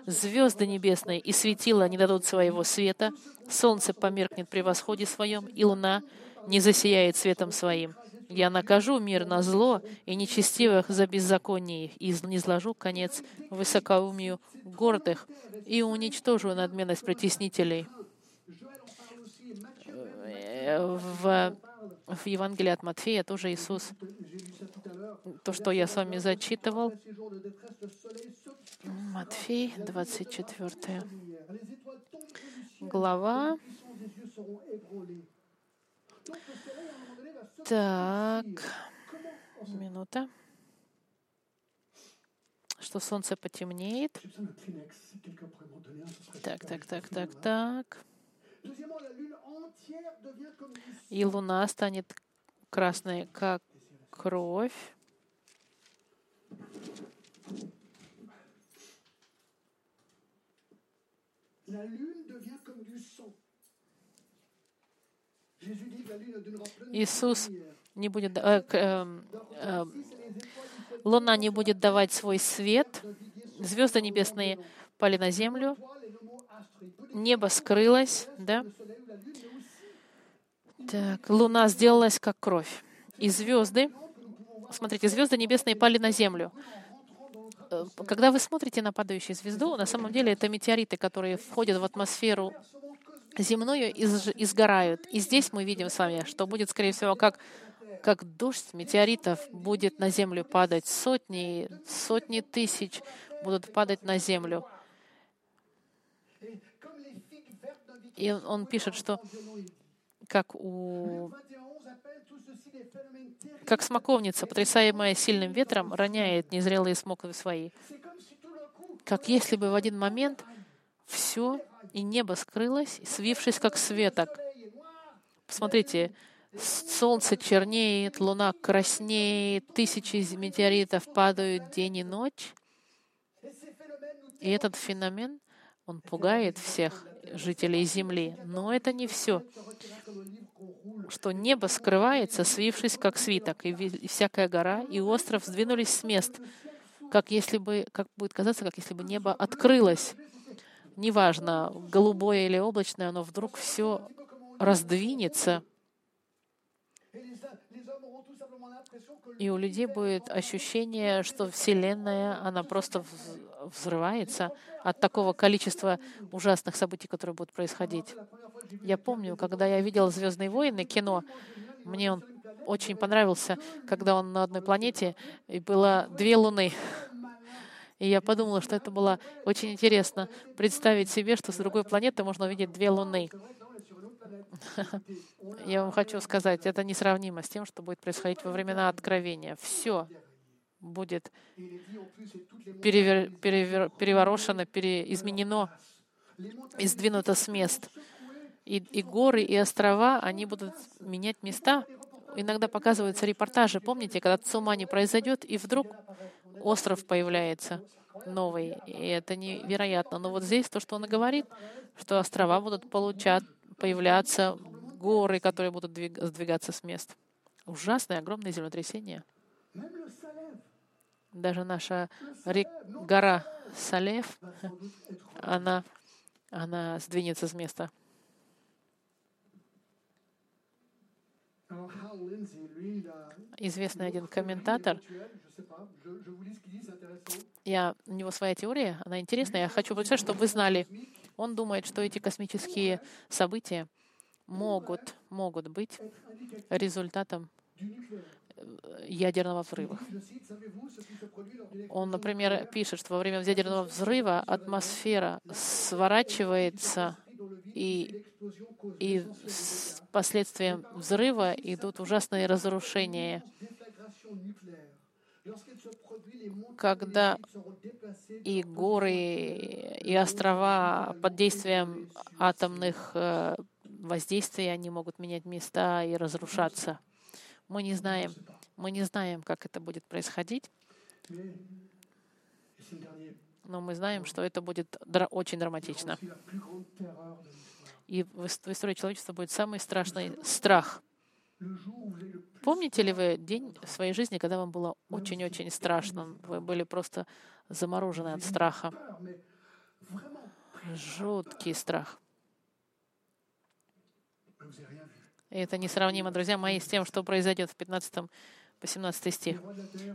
A: Звезды небесные и светила не дадут своего света, солнце померкнет при восходе своем, и луна не засияет светом своим. Я накажу мир на зло и нечестивых за беззаконие, и низложу конец высокоумию гордых, и уничтожу надменность притеснителей. В, в Евангелии от Матфея тоже Иисус, то, что я с вами зачитывал, Матфей, 24 глава. Так, минута. Что солнце потемнеет. Так, так, так, так, так. И луна станет красной, как кровь. Иисус не будет, э, э, э, луна не будет давать свой свет, звезды небесные пали на землю, небо скрылось, да? Так, луна сделалась как кровь. И звезды, смотрите, звезды небесные пали на землю. Э, когда вы смотрите на падающую звезду, на самом деле это метеориты, которые входят в атмосферу земную и изгорают. И здесь мы видим с вами, что будет, скорее всего, как, как дождь метеоритов будет на землю падать. Сотни, сотни тысяч будут падать на землю. И он пишет, что как у как смоковница, потрясаемая сильным ветром, роняет незрелые смоковы свои. Как если бы в один момент все, и небо скрылось, свившись как светок. Посмотрите, солнце чернеет, луна краснеет, тысячи метеоритов падают день и ночь. И этот феномен, он пугает всех жителей Земли. Но это не все что небо скрывается, свившись как свиток, и всякая гора и остров сдвинулись с мест, как если бы, как будет казаться, как если бы небо открылось. Неважно, голубое или облачное, оно вдруг все раздвинется, и у людей будет ощущение, что Вселенная, она просто взрывается от такого количества ужасных событий, которые будут происходить. Я помню, когда я видел «Звездные войны» кино, мне он очень понравился, когда он на одной планете, и было две луны. И я подумала, что это было очень интересно представить себе, что с другой планеты можно увидеть две луны. Я вам хочу сказать, это несравнимо с тем, что будет происходить во времена Откровения. Все будет перевер, перевер, переворошено, переизменено и сдвинуто с мест. И, и горы, и острова, они будут менять места. Иногда показываются репортажи. Помните, когда цумани произойдет, и вдруг остров появляется новый. И это невероятно. Но вот здесь то, что он говорит, что острова будут получать, появляться, горы, которые будут сдвигаться с мест. Ужасное, огромное землетрясение. Даже наша рек, гора Салев, она, она сдвинется с места. Известный один комментатор, Я, у него своя теория, она интересная. Я хочу прочитать, чтобы вы знали. Он думает, что эти космические события могут, могут быть результатом ядерного взрыва. Он, например, пишет, что во время ядерного взрыва атмосфера сворачивается, и, и с последствием взрыва идут ужасные разрушения. Когда и горы, и острова под действием атомных э, воздействий, они могут менять места и разрушаться. Мы не знаем, мы не знаем, как это будет происходить, но мы знаем, что это будет очень драматично. И в истории человечества будет самый страшный страх. Помните ли вы день в своей жизни, когда вам было очень-очень страшно? Вы были просто заморожены от страха. Жуткий страх. И это несравнимо, друзья мои, с тем, что произойдет в 15 по 17 стих.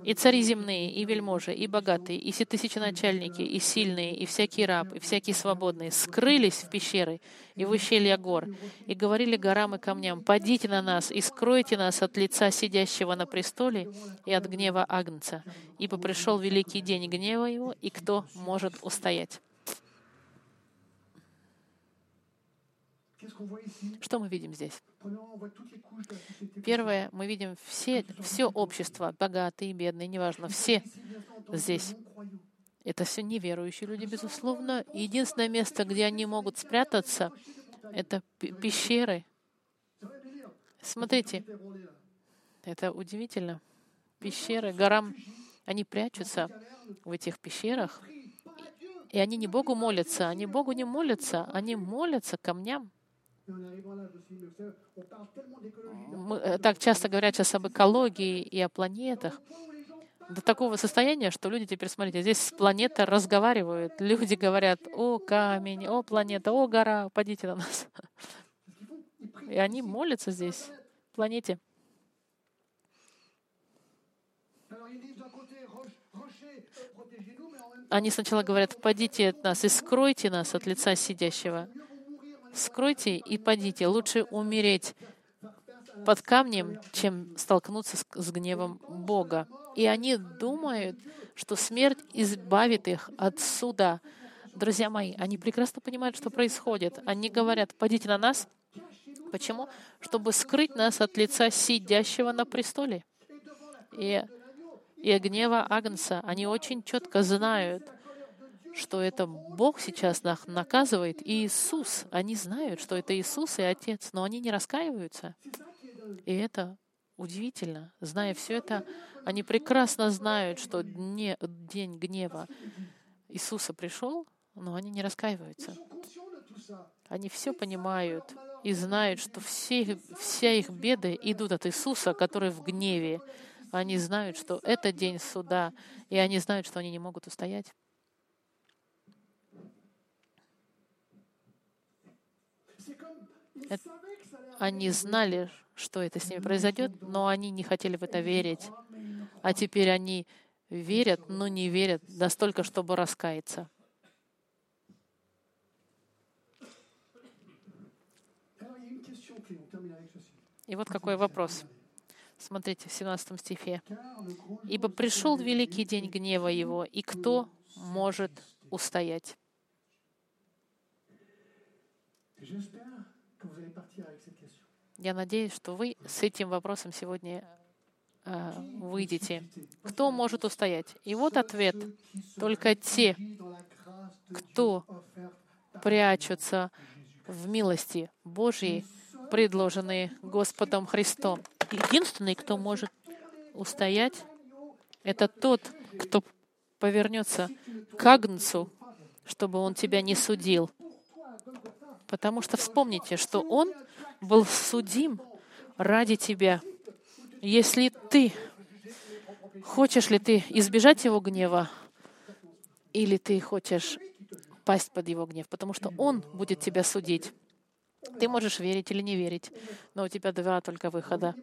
A: «И цари земные, и вельможи, и богатые, и все тысяченачальники, и сильные, и всякий раб, и всякие свободные скрылись в пещеры и в ущелья гор, и говорили горам и камням, «Падите на нас и скройте нас от лица сидящего на престоле и от гнева Агнца, ибо пришел великий день гнева его, и кто может устоять?» Что мы видим здесь? Первое, мы видим все, все общество, богатые, бедные, неважно, все здесь. Это все неверующие люди, безусловно. Единственное место, где они могут спрятаться, это пещеры. Смотрите, это удивительно. Пещеры, горам, они прячутся в этих пещерах, и они не Богу молятся, они Богу не молятся, они молятся камням. Мы э, так часто говорят сейчас об экологии и о планетах. До такого состояния, что люди теперь, смотрите, здесь планета разговаривают. Люди говорят, о камень, о планета, о гора, упадите на нас. И они молятся здесь, планете. Они сначала говорят, падите от нас и скройте нас от лица сидящего скройте и падите. Лучше умереть под камнем, чем столкнуться с, гневом Бога. И они думают, что смерть избавит их от суда. Друзья мои, они прекрасно понимают, что происходит. Они говорят, падите на нас. Почему? Чтобы скрыть нас от лица сидящего на престоле. И, и гнева Агнца. Они очень четко знают, что это Бог сейчас нас наказывает, и Иисус. Они знают, что это Иисус и Отец, но они не раскаиваются. И это удивительно. Зная все это, они прекрасно знают, что дне, день гнева Иисуса пришел, но они не раскаиваются. Они все понимают и знают, что все, все их беды идут от Иисуса, который в гневе. Они знают, что это день суда, и они знают, что они не могут устоять. Они знали, что это с ними произойдет, но они не хотели в это верить. А теперь они верят, но не верят настолько, чтобы раскаяться. И вот какой вопрос. Смотрите, в 17 стихе. «Ибо пришел великий день гнева его, и кто может устоять?» Я надеюсь, что вы с этим вопросом сегодня э, выйдете. Кто может устоять? И вот ответ. Только те, кто прячутся в милости Божьей, предложенные Господом Христом. Единственный, кто может устоять, это тот, кто повернется к Агнцу, чтобы он тебя не судил. Потому что вспомните, что он был судим ради тебя. Если ты, хочешь ли ты избежать его гнева, или ты хочешь пасть под его гнев, потому что он будет тебя судить. Ты можешь верить или не верить, но у тебя два только выхода.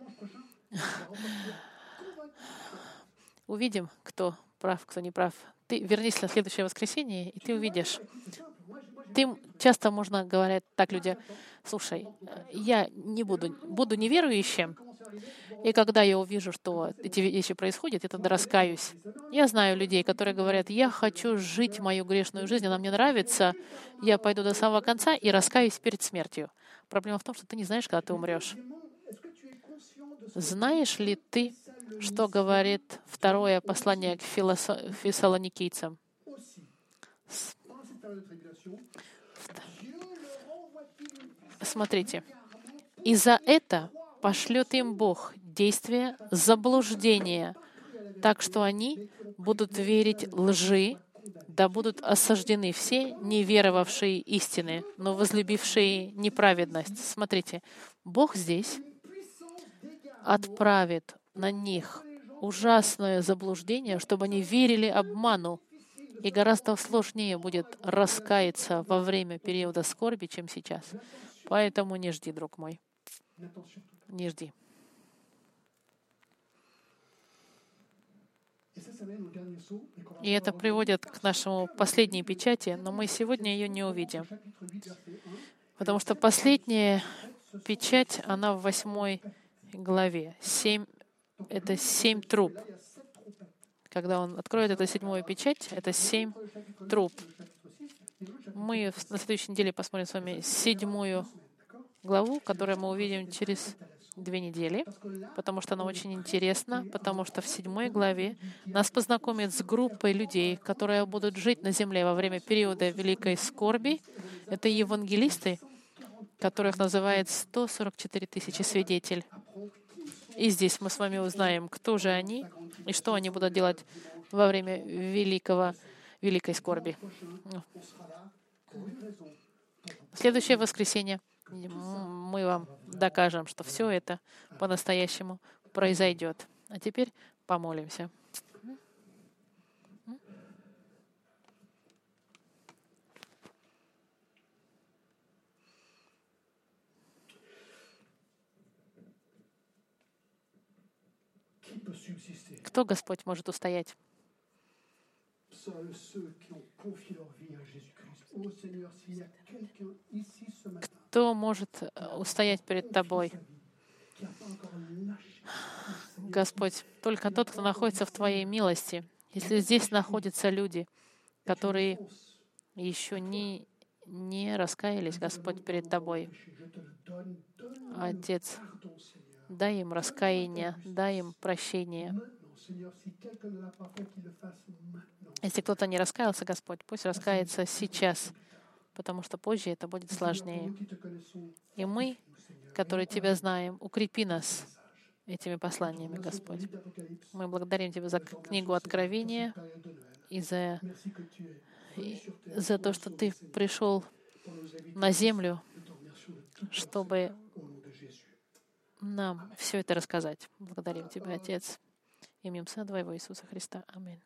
A: Увидим, кто прав, кто не прав. ты вернись на следующее воскресенье, и ты увидишь. Ты часто можно говорить так люди, слушай, я не буду, буду неверующим, и когда я увижу, что эти вещи происходят, я тогда раскаюсь. Я знаю людей, которые говорят, я хочу жить мою грешную жизнь, она мне нравится, я пойду до самого конца и раскаюсь перед смертью. Проблема в том, что ты не знаешь, когда ты умрешь. Знаешь ли ты, что говорит второе послание к фессалоникийцам? Смотрите. И за это пошлет им Бог действие заблуждения, так что они будут верить лжи, да будут осаждены все неверовавшие истины, но возлюбившие неправедность. Смотрите, Бог здесь отправит на них ужасное заблуждение, чтобы они верили обману. И гораздо сложнее будет раскаяться во время периода скорби, чем сейчас. Поэтому не жди, друг мой. Не жди. И это приводит к нашему последней печати, но мы сегодня ее не увидим. Потому что последняя печать, она в восьмой главе. Семь, это семь труб. Когда он откроет эту седьмую печать, это семь труб. Мы на следующей неделе посмотрим с вами седьмую главу, которую мы увидим через две недели, потому что она очень интересна, потому что в седьмой главе нас познакомит с группой людей, которые будут жить на земле во время периода великой скорби. Это евангелисты, которых называют 144 тысячи свидетелей. И здесь мы с вами узнаем, кто же они и что они будут делать во время великого, великой скорби. Следующее воскресенье мы вам докажем, что все это по-настоящему произойдет. А теперь помолимся. Кто, Господь, может устоять? Кто может э, устоять перед Тобой? Господь, только тот, кто находится в Твоей милости. Если здесь находятся люди, которые еще не, не раскаялись, Господь, перед Тобой, Отец, дай им раскаяние, дай им прощение. Если кто-то не раскаялся, Господь, пусть раскается сейчас, потому что позже это будет сложнее. И мы, которые Тебя знаем, укрепи нас этими посланиями, Господь. Мы благодарим Тебя за книгу Откровения и за, и за то, что Ты пришел на землю, чтобы нам все это рассказать. Благодарим Тебя, Отец, именем Сына Твоего Иисуса Христа. Аминь.